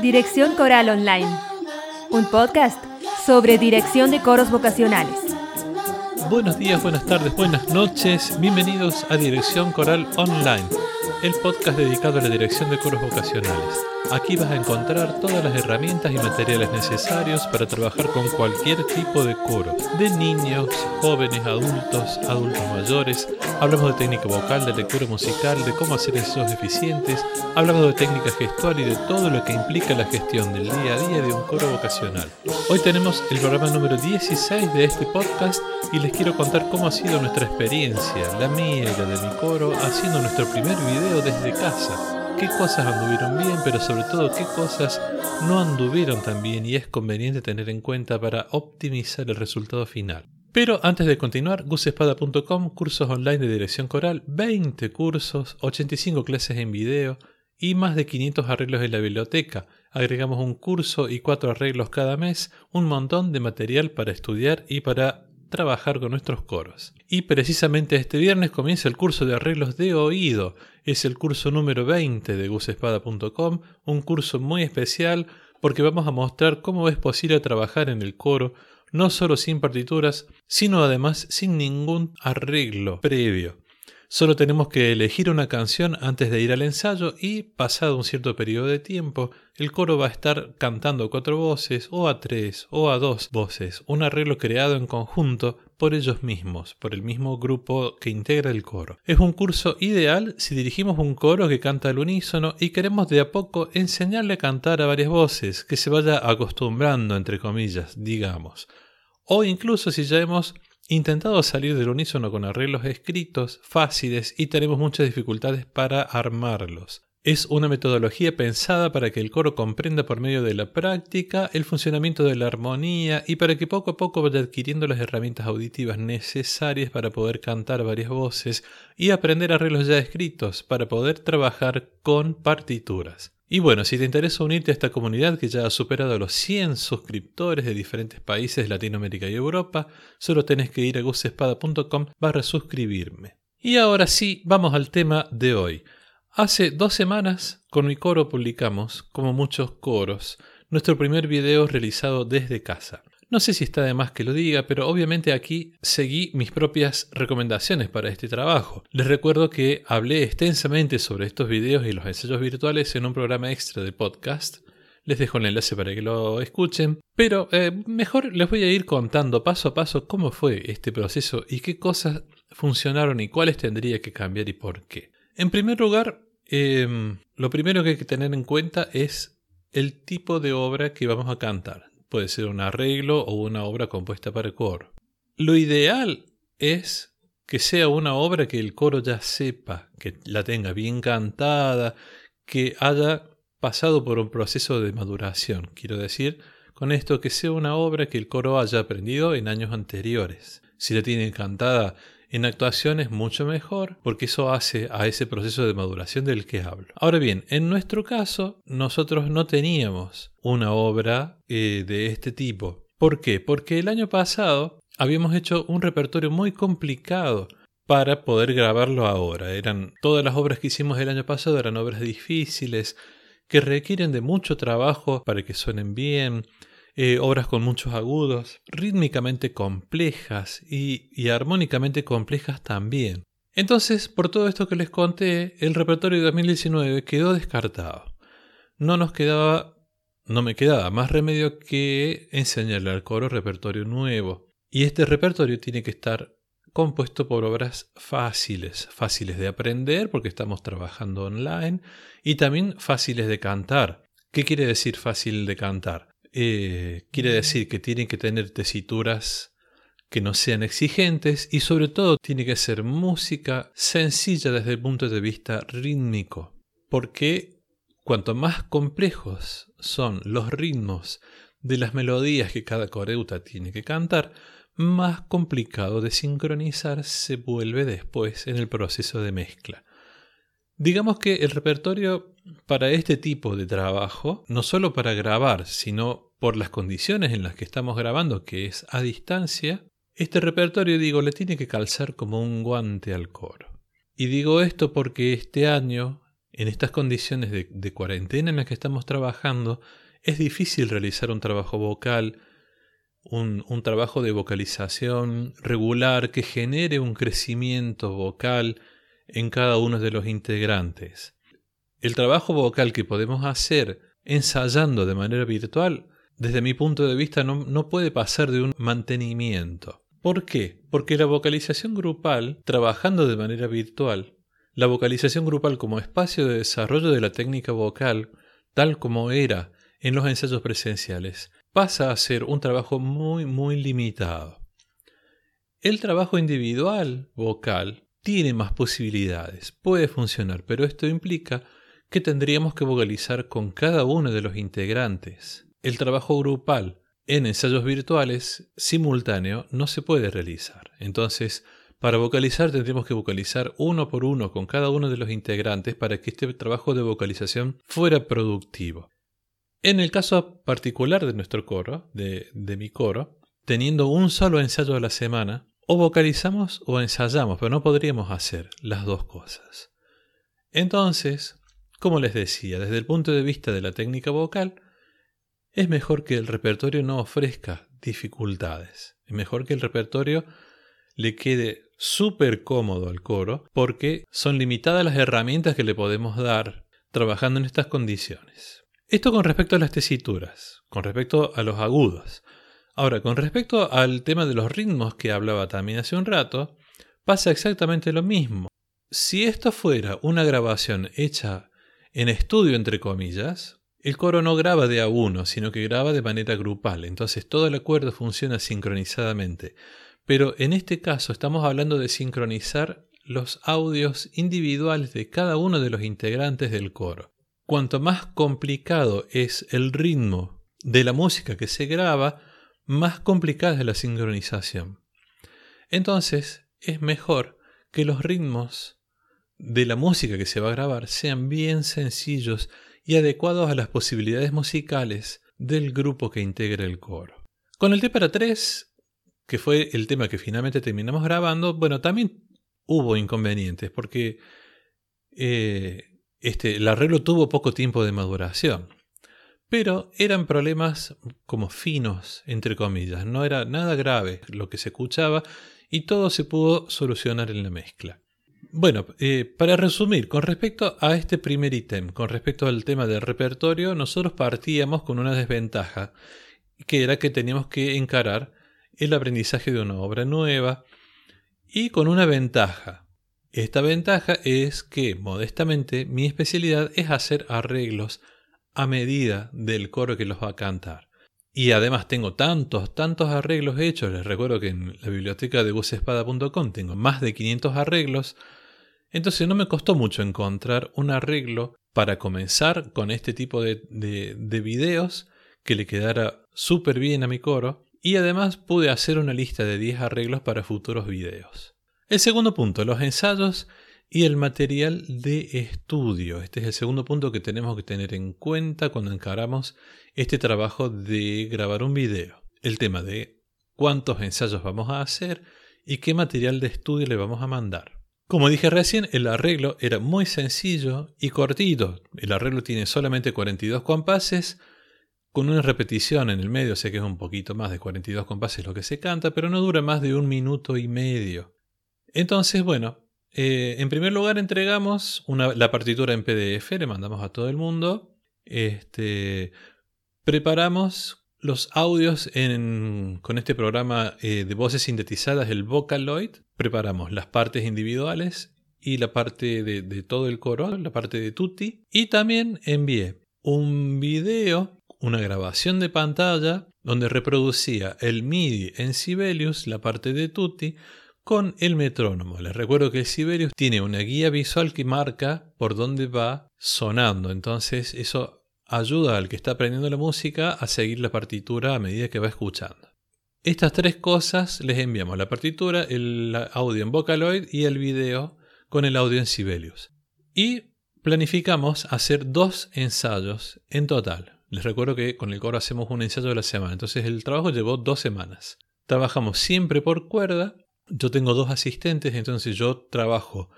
Dirección Coral Online, un podcast sobre dirección de coros vocacionales. Buenos días, buenas tardes, buenas noches. Bienvenidos a Dirección Coral Online, el podcast dedicado a la dirección de coros vocacionales. Aquí vas a encontrar todas las herramientas y materiales necesarios para trabajar con cualquier tipo de coro, de niños, jóvenes, adultos, adultos mayores. Hablamos de técnica vocal, de lectura musical, de cómo hacer esos eficientes. Hablamos de técnica gestual y de todo lo que implica la gestión del día a día de un coro vocacional. Hoy tenemos el programa número 16 de este podcast y les quiero contar cómo ha sido nuestra experiencia, la mía y la de mi coro, haciendo nuestro primer video desde casa qué cosas anduvieron bien, pero sobre todo qué cosas no anduvieron tan bien y es conveniente tener en cuenta para optimizar el resultado final. Pero antes de continuar, gusespada.com, cursos online de dirección coral, 20 cursos, 85 clases en video y más de 500 arreglos en la biblioteca. Agregamos un curso y cuatro arreglos cada mes, un montón de material para estudiar y para trabajar con nuestros coros. Y precisamente este viernes comienza el curso de arreglos de oído. Es el curso número 20 de gusespada.com, un curso muy especial porque vamos a mostrar cómo es posible trabajar en el coro, no solo sin partituras, sino además sin ningún arreglo previo. Solo tenemos que elegir una canción antes de ir al ensayo y, pasado un cierto periodo de tiempo, el coro va a estar cantando cuatro voces, o a tres, o a dos voces, un arreglo creado en conjunto por ellos mismos, por el mismo grupo que integra el coro. Es un curso ideal si dirigimos un coro que canta al unísono y queremos de a poco enseñarle a cantar a varias voces, que se vaya acostumbrando, entre comillas, digamos. O incluso si ya hemos intentado salir del unísono con arreglos escritos, fáciles y tenemos muchas dificultades para armarlos. Es una metodología pensada para que el coro comprenda por medio de la práctica el funcionamiento de la armonía y para que poco a poco vaya adquiriendo las herramientas auditivas necesarias para poder cantar varias voces y aprender arreglos ya escritos para poder trabajar con partituras. Y bueno, si te interesa unirte a esta comunidad que ya ha superado los 100 suscriptores de diferentes países de Latinoamérica y Europa, solo tenés que ir a gusespada.com barra suscribirme. Y ahora sí, vamos al tema de hoy. Hace dos semanas con mi coro publicamos, como muchos coros, nuestro primer video realizado desde casa. No sé si está de más que lo diga, pero obviamente aquí seguí mis propias recomendaciones para este trabajo. Les recuerdo que hablé extensamente sobre estos videos y los ensayos virtuales en un programa extra de podcast. Les dejo el enlace para que lo escuchen. Pero eh, mejor les voy a ir contando paso a paso cómo fue este proceso y qué cosas funcionaron y cuáles tendría que cambiar y por qué. En primer lugar, em, lo primero que hay que tener en cuenta es el tipo de obra que vamos a cantar puede ser un arreglo o una obra compuesta para coro. Lo ideal es que sea una obra que el coro ya sepa, que la tenga bien cantada, que haya pasado por un proceso de maduración. Quiero decir, con esto que sea una obra que el coro haya aprendido en años anteriores. Si la tiene cantada en actuación es mucho mejor porque eso hace a ese proceso de maduración del que hablo. Ahora bien, en nuestro caso, nosotros no teníamos una obra eh, de este tipo. ¿Por qué? Porque el año pasado habíamos hecho un repertorio muy complicado para poder grabarlo ahora. Eran todas las obras que hicimos el año pasado eran obras difíciles que requieren de mucho trabajo para que suenen bien, eh, obras con muchos agudos, rítmicamente complejas y, y armónicamente complejas también. Entonces, por todo esto que les conté, el repertorio de 2019 quedó descartado. No nos quedaba, no me quedaba más remedio que enseñarle al coro repertorio nuevo. Y este repertorio tiene que estar compuesto por obras fáciles, fáciles de aprender porque estamos trabajando online y también fáciles de cantar. ¿Qué quiere decir fácil de cantar? Eh, quiere decir que tiene que tener tesituras que no sean exigentes y sobre todo tiene que ser música sencilla desde el punto de vista rítmico, porque cuanto más complejos son los ritmos de las melodías que cada coreuta tiene que cantar, más complicado de sincronizar se vuelve después en el proceso de mezcla. Digamos que el repertorio para este tipo de trabajo, no solo para grabar, sino por las condiciones en las que estamos grabando, que es a distancia, este repertorio, digo, le tiene que calzar como un guante al coro. Y digo esto porque este año, en estas condiciones de, cuarentena en las que estamos trabajando, es difícil realizar un trabajo vocal, un, un, trabajo de vocalización regular que genere un crecimiento vocal en cada uno de los integrantes. El trabajo vocal que podemos hacer ensayando de manera virtual, desde mi punto de vista, no, puede pasar de un mantenimiento. ¿Por qué? Porque la vocalización grupal, trabajando de manera virtual, la vocalización grupal como espacio de desarrollo de la técnica vocal, tal como era en los ensayos presenciales, pasa a ser un trabajo muy, muy limitado. El trabajo individual vocal tiene más posibilidades, puede funcionar, pero esto implica que tendríamos que vocalizar con cada uno de los integrantes. El trabajo grupal en ensayos virtuales simultáneo no se puede realizar. Entonces, para vocalizar tendríamos que vocalizar uno por uno con cada uno de los integrantes para que este trabajo de vocalización fuera productivo. En el caso particular de nuestro coro, de, de mi coro, teniendo un solo ensayo a la semana, o vocalizamos o ensayamos, pero no podríamos hacer las dos cosas. Entonces, como les decía, desde el punto de vista de la técnica vocal, es mejor que el repertorio no ofrezca dificultades. Es mejor que el repertorio le quede súper cómodo al coro porque son limitadas las herramientas que le podemos dar trabajando en estas condiciones. Esto con respecto a las tesituras, con respecto a los agudos. Ahora, con respecto al tema de los ritmos que hablaba también hace un rato, pasa exactamente lo mismo. Si esto fuera una grabación hecha en estudio, entre comillas, el coro no graba de a uno, sino que graba de manera grupal, entonces todo el acuerdo funciona sincronizadamente. Pero en este caso estamos hablando de sincronizar los audios individuales de cada uno de los integrantes del coro. Cuanto más complicado es el ritmo de la música que se graba, más complicada es la sincronización. Entonces es mejor que los ritmos de la música que se va a grabar sean bien sencillos y adecuados a las posibilidades musicales del grupo que integra el coro. Con el T para 3, que fue el tema que finalmente terminamos grabando, bueno, también hubo inconvenientes porque eh, este, el arreglo tuvo poco tiempo de maduración. Pero eran problemas como finos, entre comillas, no era nada grave lo que se escuchaba y todo se pudo solucionar en la mezcla. Bueno, eh, para resumir, con respecto a este primer ítem, con respecto al tema del repertorio, nosotros partíamos con una desventaja, que era que teníamos que encarar el aprendizaje de una obra nueva y con una ventaja. Esta ventaja es que, modestamente, mi especialidad es hacer arreglos a medida del coro que los va a cantar. Y además tengo tantos, tantos arreglos hechos. Les recuerdo que en la biblioteca de busespada.com tengo más de 500 arreglos entonces no me costó mucho encontrar un arreglo para comenzar con este tipo de, de, videos que le quedara súper bien a mi coro y además pude hacer una lista de 10 arreglos para futuros videos. El segundo punto, los ensayos y el material de estudio. Este es el segundo punto que tenemos que tener en cuenta cuando encaramos este trabajo de grabar un video. El tema de cuántos ensayos vamos a hacer y qué material de estudio le vamos a mandar. Como dije recién, el arreglo era muy sencillo y cortito. El arreglo tiene solamente 42 compases, con una repetición en el medio, sé que es un poquito más de 42 compases lo que se canta, pero no dura más de un minuto y medio. Entonces, bueno, eh, en primer lugar entregamos la partitura en PDF, le mandamos a todo el mundo. Este, preparamos los audios con este programa eh, de voces sintetizadas, el Vocaloid, preparamos las partes individuales y la parte de, todo el coro, la parte de Tutti, y también envié un video, una grabación de pantalla, donde reproducía el MIDI en Sibelius, la parte de Tutti, con el metrónomo. Les recuerdo que el Sibelius tiene una guía visual que marca por dónde va sonando, entonces eso ayuda al que está aprendiendo la música a seguir la partitura a medida que va escuchando. Estas tres cosas les enviamos la partitura, el audio en Vocaloid y el video con el audio en Sibelius. Y planificamos hacer dos ensayos en total. Les recuerdo que con el coro hacemos un ensayo a la semana, entonces el trabajo llevó dos semanas. Trabajamos siempre por cuerda. Yo tengo dos asistentes, entonces yo trabajo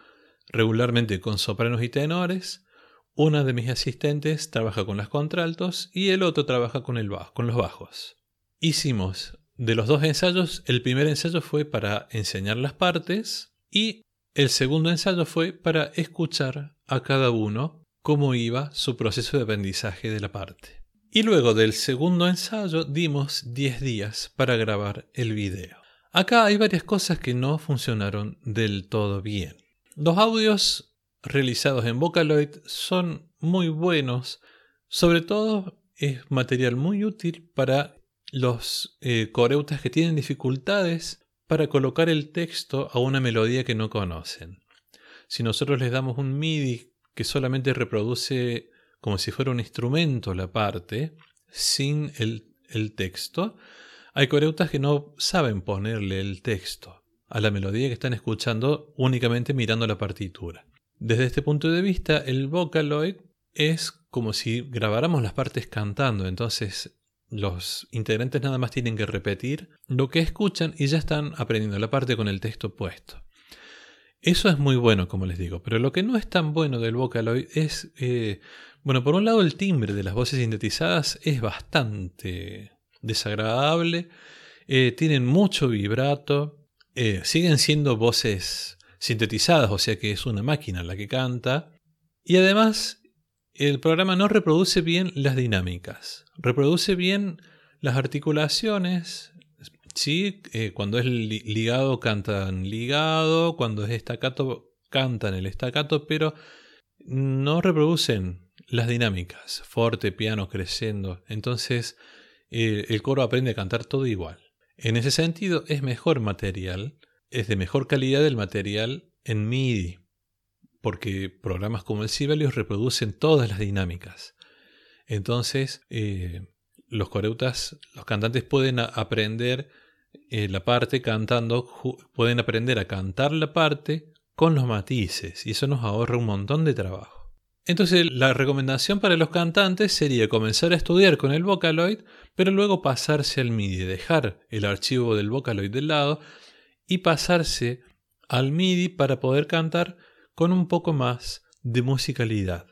regularmente con sopranos y tenores. Una de mis asistentes trabaja con las contraltos y el otro trabaja con, el bajo, con los bajos. Hicimos de los dos ensayos, el primer ensayo fue para enseñar las partes y el segundo ensayo fue para escuchar a cada uno cómo iba su proceso de aprendizaje de la parte. Y luego del segundo ensayo dimos 10 días para grabar el video. Acá hay varias cosas que no funcionaron del todo bien. Los audios realizados en Vocaloid son muy buenos, sobre todo es material muy útil para los eh, coreutas que tienen dificultades para colocar el texto a una melodía que no conocen. Si nosotros les damos un MIDI que solamente reproduce como si fuera un instrumento la parte, sin el, el texto, hay coreutas que no saben ponerle el texto a la melodía que están escuchando únicamente mirando la partitura. Desde este punto de vista, el Vocaloid es como si grabáramos las partes cantando, entonces los integrantes nada más tienen que repetir lo que escuchan y ya están aprendiendo la parte con el texto puesto. Eso es muy bueno, como les digo, pero lo que no es tan bueno del Vocaloid es, eh, bueno, por un lado el timbre de las voces sintetizadas es bastante desagradable, eh, tienen mucho vibrato, eh, siguen siendo voces sintetizadas, o sea que es una máquina la que canta, y además el programa no reproduce bien las dinámicas, reproduce bien las articulaciones, Sí, eh, cuando es ligado cantan ligado, cuando es estacato cantan el estacato, pero no reproducen las dinámicas, fuerte, piano, creciendo. Entonces el coro aprende a cantar todo igual. En ese sentido es mejor material, es de mejor calidad el material en MIDI, porque programas como el Sibelius reproducen todas las dinámicas. Entonces, eh, los coreutas, los cantantes pueden aprender eh, la parte cantando, pueden aprender a cantar la parte con los matices y eso nos ahorra un montón de trabajo. Entonces la recomendación para los cantantes sería comenzar a estudiar con el Vocaloid, pero luego pasarse al MIDI, dejar el archivo del Vocaloid del lado y pasarse al MIDI para poder cantar con un poco más de musicalidad.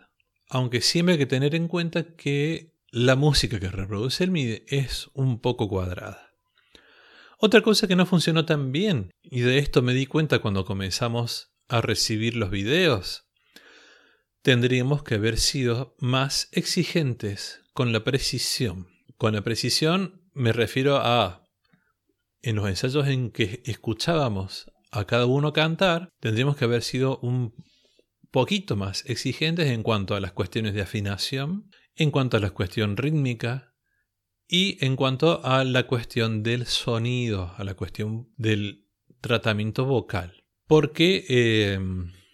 Aunque siempre hay que tener en cuenta que la música que reproduce el MIDI es un poco cuadrada. Otra cosa que no funcionó tan bien, y de esto me di cuenta cuando comenzamos a recibir los videos, tendríamos que haber sido más exigentes con la precisión. Con la precisión me refiero a en los ensayos en que escuchábamos a cada uno cantar, tendríamos que haber sido un poquito más exigentes en cuanto a las cuestiones de afinación en cuanto a la cuestión rítmica y en cuanto a la cuestión del sonido, a la cuestión del tratamiento vocal. Porque, eh,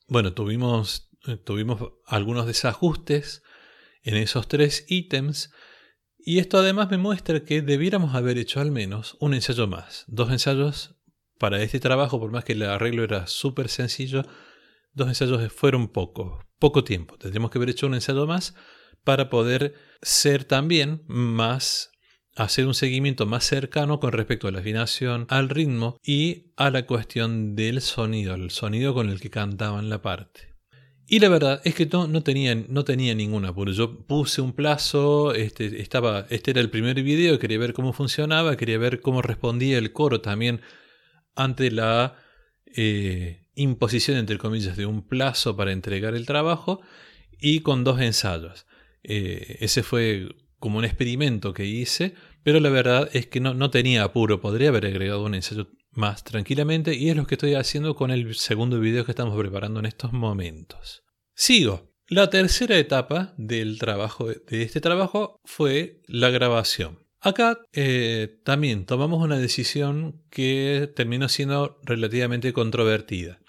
bueno, tuvimos, tuvimos algunos desajustes en esos tres ítems y esto además me muestra que debiéramos haber hecho al menos un ensayo más. Dos ensayos para este trabajo, por más que el arreglo era súper sencillo, dos ensayos fueron poco, poco tiempo. Tendríamos que haber hecho un ensayo más para poder ser también más hacer un seguimiento más cercano con respecto a la afinación, al ritmo y a la cuestión del sonido, el sonido con el que cantaban la parte. Y la verdad es que no, no, tenía, no tenía ningún apuro. Yo puse un plazo, este, estaba, este era el primer video, quería ver cómo funcionaba, quería ver cómo respondía el coro también ante la eh, imposición, entre comillas, de un plazo para entregar el trabajo y con dos ensayos. Eh, ese fue como un experimento que hice, pero la verdad es que no, no tenía apuro, podría haber agregado un ensayo más tranquilamente y es lo que estoy haciendo con el segundo video que estamos preparando en estos momentos. Sigo. La tercera etapa del trabajo de este trabajo fue la grabación. Acá eh, también tomamos una decisión que terminó siendo relativamente controvertida.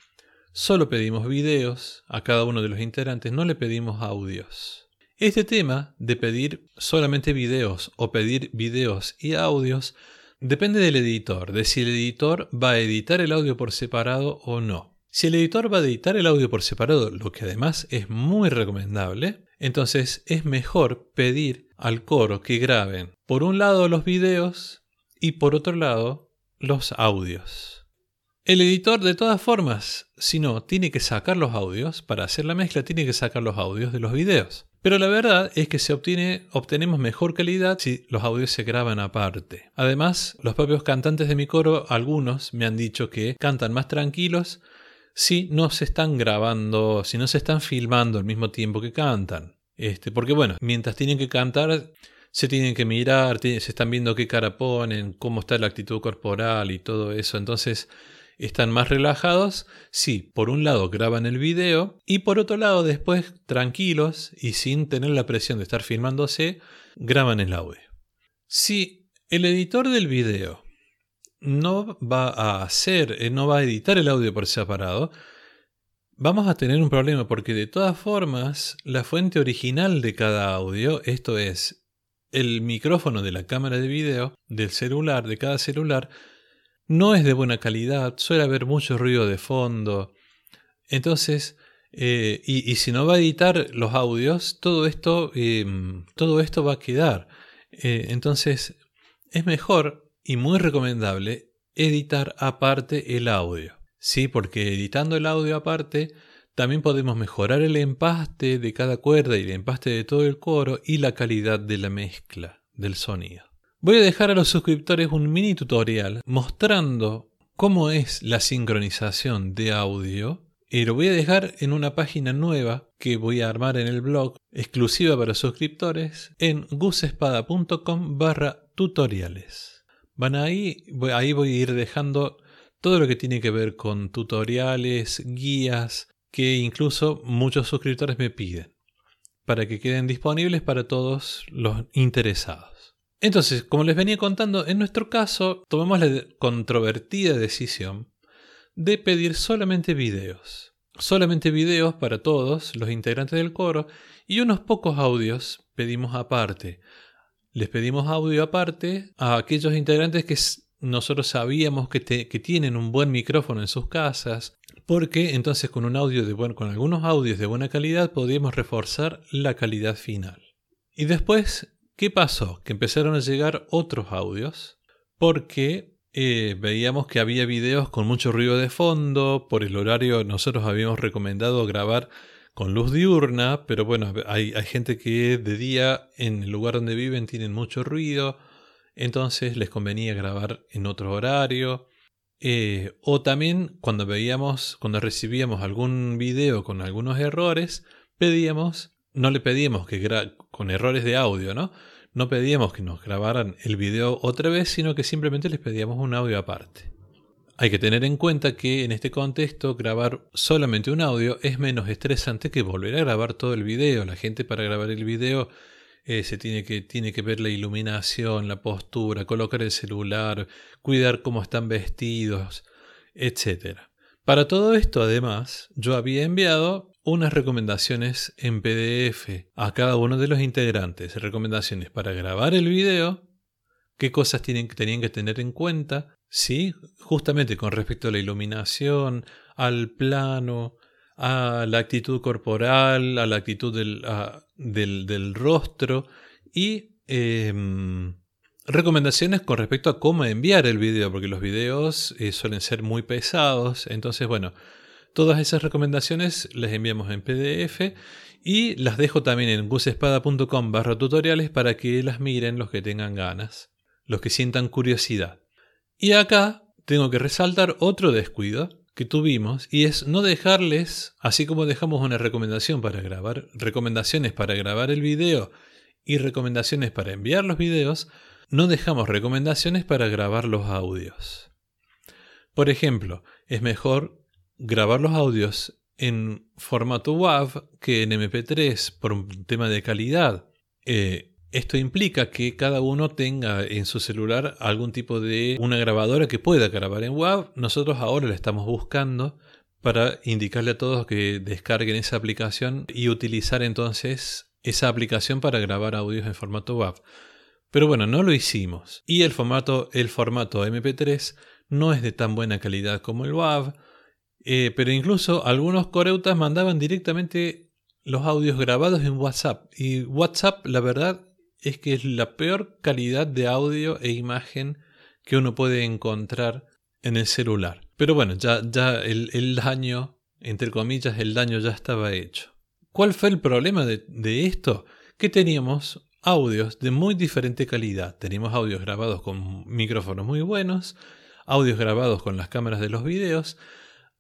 Solo pedimos videos a cada uno de los integrantes, no le pedimos audios. Este tema de pedir solamente videos o pedir videos y audios depende del editor, de si el editor va a editar el audio por separado o no. Si el editor va a editar el audio por separado, lo que además es muy recomendable, entonces es mejor pedir al coro que graben por un lado los videos y por otro lado los audios. El editor, de todas formas, si no, tiene que sacar los audios, para hacer la mezcla tiene que sacar los audios de los videos. Pero la verdad es que se obtiene, obtenemos mejor calidad si los audios se graban aparte. Además, los propios cantantes de mi coro, algunos me han dicho que cantan más tranquilos si no se están grabando, si no se están filmando al mismo tiempo que cantan. Este, porque bueno, mientras tienen que cantar, se tienen que mirar, se están viendo qué cara ponen, cómo está la actitud corporal y todo eso. Entonces, están más relajados si por un lado graban el video y por otro lado después tranquilos y sin tener la presión de estar filmándose, graban el audio. Si el editor del video no va a hacer, eh, no va a editar el audio por separado, vamos a tener un problema porque de todas formas la fuente original de cada audio, esto es el micrófono de la cámara de video del celular, de cada celular, no es de buena calidad, suele haber mucho ruido de fondo. Entonces, eh, y, si no va a editar los audios, todo esto, em, todo esto va a quedar. Eh, entonces, es mejor y muy recomendable editar aparte el audio. Sí, porque editando el audio aparte, también podemos mejorar el empaste de cada cuerda y el empaste de todo el coro y la calidad de la mezcla del sonido. Voy a dejar a los suscriptores un mini tutorial mostrando cómo es la sincronización de audio y lo voy a dejar en una página nueva que voy a armar en el blog exclusiva para suscriptores en gusespada.com barra tutoriales. Van ahí, ahí voy a ir dejando todo lo que tiene que ver con tutoriales, guías, que incluso muchos suscriptores me piden, para que queden disponibles para todos los interesados. Entonces, como les venía contando, en nuestro caso tomamos la controvertida decisión de pedir solamente videos. Solamente videos para todos los integrantes del coro y unos pocos audios pedimos aparte. Les pedimos audio aparte a aquellos integrantes que nosotros sabíamos que, tienen un buen micrófono en sus casas, porque entonces con un audio de buen, con algunos audios de buena calidad podíamos reforzar la calidad final. Y después ¿Qué pasó? Que empezaron a llegar otros audios porque eh, veíamos que había videos con mucho ruido de fondo, por el horario nosotros habíamos recomendado grabar con luz diurna, pero bueno, hay, gente que de día en el lugar donde viven tienen mucho ruido, entonces les convenía grabar en otro horario. Eh, o también cuando veíamos, cuando recibíamos algún video con algunos errores, pedíamos no le pedíamos que con errores de audio, ¿no? No pedíamos que nos grabaran el video otra vez, sino que simplemente les pedíamos un audio aparte. Hay que tener en cuenta que en este contexto grabar solamente un audio es menos estresante que volver a grabar todo el video. La gente para grabar el video eh, se tiene que, tiene que ver la iluminación, la postura, colocar el celular, cuidar cómo están vestidos, etc. Para todo esto, además, yo había enviado unas recomendaciones en PDF a cada uno de los integrantes. Recomendaciones para grabar el video, qué cosas tienen, tenían que tener en cuenta, ¿sí? justamente con respecto a la iluminación, al plano, a la actitud corporal, a la actitud del, del, rostro y em, recomendaciones con respecto a cómo enviar el video, porque los videos eh, suelen ser muy pesados. Entonces, bueno, Todas esas recomendaciones las enviamos en PDF y las dejo también en gusespada.com barra tutoriales para que las miren los que tengan ganas, los que sientan curiosidad. Y acá tengo que resaltar otro descuido que tuvimos y es no dejarles, así como dejamos una recomendación para grabar, recomendaciones para grabar el video y recomendaciones para enviar los videos, no dejamos recomendaciones para grabar los audios. Por ejemplo, es mejor grabar los audios en formato WAV que en MP3 por un tema de calidad. Eh, esto implica que cada uno tenga en su celular algún tipo de una grabadora que pueda grabar en WAV. Nosotros ahora la estamos buscando para indicarle a todos que descarguen esa aplicación y utilizar entonces esa aplicación para grabar audios en formato WAV. Pero bueno, no lo hicimos. Y el formato, el formato MP3 no es de tan buena calidad como el WAV eh, pero incluso algunos coreutas mandaban directamente los audios grabados en WhatsApp. Y WhatsApp, la verdad, es que es la peor calidad de audio e imagen que uno puede encontrar en el celular. Pero bueno, ya, ya el, el daño, entre comillas, el daño ya estaba hecho. ¿Cuál fue el problema de, de esto? Que teníamos audios de muy diferente calidad. Teníamos audios grabados con micrófonos muy buenos, audios grabados con las cámaras de los videos,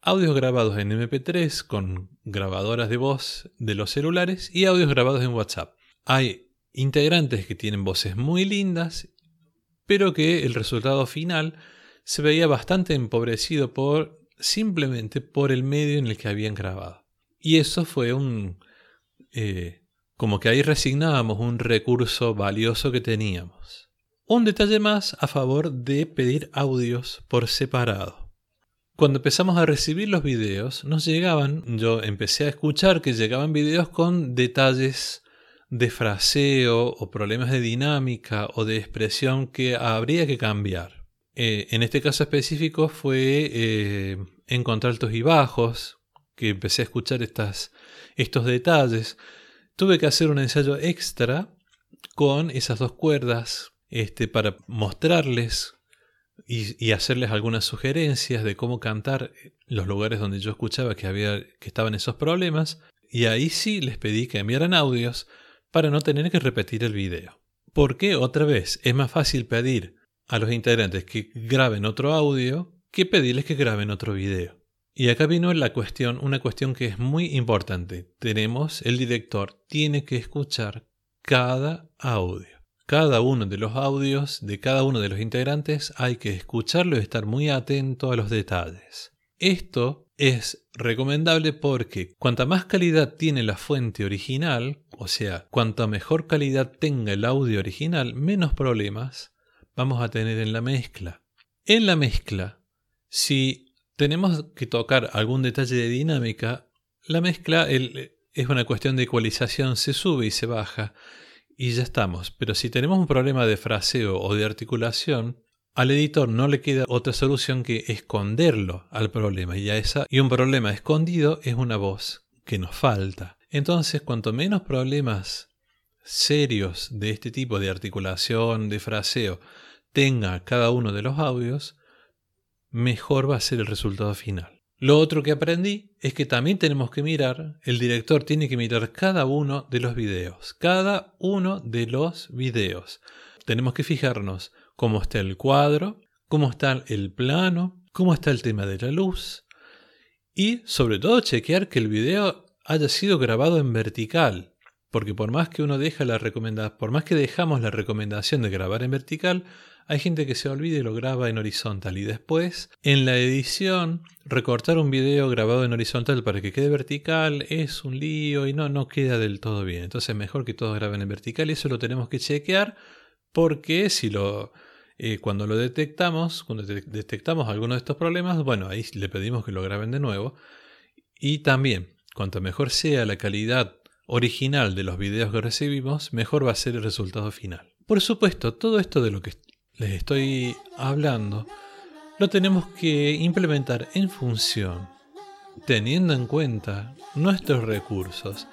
audios grabados en MP3 con grabadoras de voz de los celulares y audios grabados en WhatsApp. Hay integrantes que tienen voces muy lindas, pero que el resultado final se veía bastante empobrecido por simplemente por el medio en el que habían grabado. Y eso fue un... Eh, como que ahí resignábamos un recurso valioso que teníamos. Un detalle más a favor de pedir audios por separado. Cuando empezamos a recibir los videos, nos llegaban, yo empecé a escuchar que llegaban videos con detalles de fraseo o problemas de dinámica o de expresión que habría que cambiar. Eh, en este caso específico fue eh, encontrar altos y bajos, que empecé a escuchar estos detalles. Tuve que hacer un ensayo extra con esas dos cuerdas este, para mostrarles y, hacerles algunas sugerencias de cómo cantar los lugares donde yo escuchaba que, había, que estaban esos problemas. Y ahí sí les pedí que enviaran audios para no tener que repetir el video. Porque otra vez es más fácil pedir a los integrantes que graben otro audio que pedirles que graben otro video. Y acá vino la cuestión, una cuestión que es muy importante. Tenemos, el director tiene que escuchar cada audio. Cada uno de los audios de cada uno de los integrantes hay que escucharlo y estar muy atento a los detalles. Esto es recomendable porque cuanta más calidad tiene la fuente original, o sea, cuanta mejor calidad tenga el audio original, menos problemas vamos a tener en la mezcla. En la mezcla, si tenemos que tocar algún detalle de dinámica, la mezcla es una cuestión de ecualización, se sube y se baja y ya estamos. Pero si tenemos un problema de fraseo o de articulación, al editor no le queda otra solución que esconderlo al problema y, a esa, y un problema escondido es una voz que nos falta. Entonces, cuanto menos problemas serios de este tipo de articulación, de fraseo, tenga cada uno de los audios, mejor va a ser el resultado final. Lo otro que aprendí es que también tenemos que mirar, el director tiene que mirar cada uno de los videos, cada uno de los videos. Tenemos que fijarnos cómo está el cuadro, cómo está el plano, cómo está el tema de la luz y sobre todo chequear que el video haya sido grabado en vertical, porque por más que uno deja la recomendación, por más que dejamos la recomendación de grabar en vertical, hay gente que se olvida y lo graba en horizontal y después en la edición recortar un video grabado en horizontal para que quede vertical es un lío y no, no queda del todo bien. Entonces mejor que todos graben en vertical y eso lo tenemos que chequear porque si lo... Eh, cuando lo detectamos, cuando detectamos alguno de estos problemas, bueno, ahí le pedimos que lo graben de nuevo. Y también, cuanto mejor sea la calidad original de los videos que recibimos, mejor va a ser el resultado final. Por supuesto, todo esto de lo que les estoy hablando, lo tenemos que implementar en función, teniendo en cuenta nuestros recursos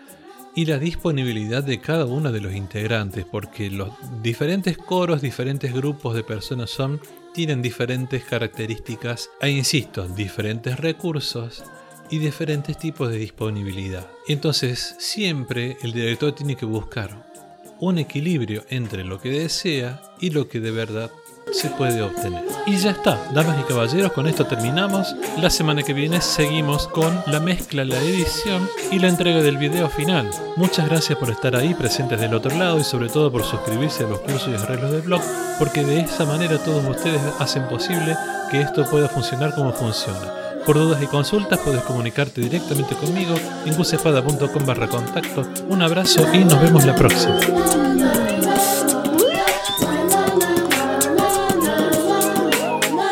y la disponibilidad de cada uno de los integrantes, porque los diferentes coros, diferentes grupos de personas son, tienen diferentes características e insisto, diferentes recursos y diferentes tipos de disponibilidad. Entonces, siempre el director tiene que buscar un equilibrio entre lo que desea y lo que de verdad se puede obtener. Y ya está, damas y caballeros, con esto terminamos. La semana que viene seguimos con la mezcla, la edición y la entrega del video final. Muchas gracias por estar ahí presentes del otro lado y sobre todo por suscribirse a los cursos y arreglos del blog, porque de esa manera todos ustedes hacen posible que esto pueda funcionar como funciona. Por dudas y consultas puedes comunicarte directamente conmigo en gusespada.com barra contacto. Un abrazo y nos vemos la próxima.